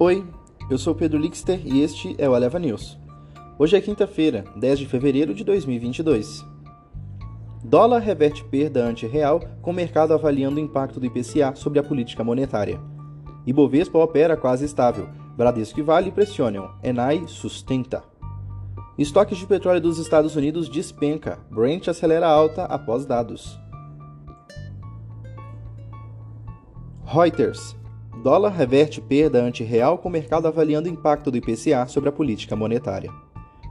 Oi, eu sou Pedro Lixter e este é o Eleva News. Hoje é quinta-feira, 10 de fevereiro de 2022. Dólar reverte perda ante-real com o mercado avaliando o impacto do IPCA sobre a política monetária. Ibovespa opera quase estável. Bradesco e Vale pressionam. Enai sustenta. Estoques de petróleo dos Estados Unidos despenca. Brent acelera alta após dados. Reuters. Dólar reverte perda ante-real com o mercado avaliando o impacto do IPCA sobre a política monetária.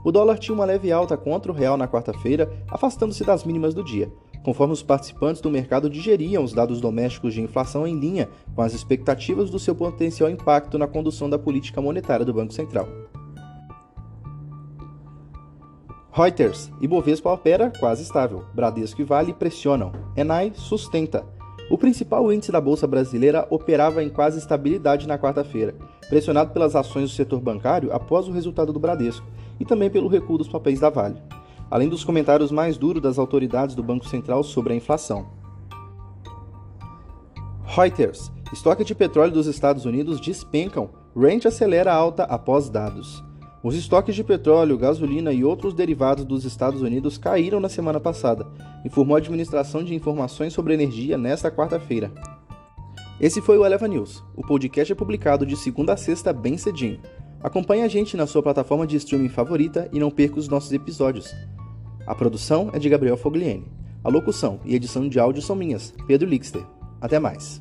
O dólar tinha uma leve alta contra o real na quarta-feira, afastando-se das mínimas do dia, conforme os participantes do mercado digeriam os dados domésticos de inflação em linha com as expectativas do seu potencial impacto na condução da política monetária do Banco Central. Reuters, Ibovespa opera quase estável, Bradesco e Vale pressionam, Enai sustenta. O principal índice da Bolsa Brasileira operava em quase estabilidade na quarta-feira, pressionado pelas ações do setor bancário após o resultado do Bradesco e também pelo recuo dos papéis da Vale além dos comentários mais duros das autoridades do Banco Central sobre a inflação. Reuters: estoque de petróleo dos Estados Unidos despencam, Range acelera alta após dados. Os estoques de petróleo, gasolina e outros derivados dos Estados Unidos caíram na semana passada, informou a Administração de Informações sobre Energia nesta quarta-feira. Esse foi o Eleva News. O podcast é publicado de segunda a sexta bem cedinho. Acompanhe a gente na sua plataforma de streaming favorita e não perca os nossos episódios. A produção é de Gabriel Fogliene. A locução e edição de áudio são minhas, Pedro Lixter. Até mais.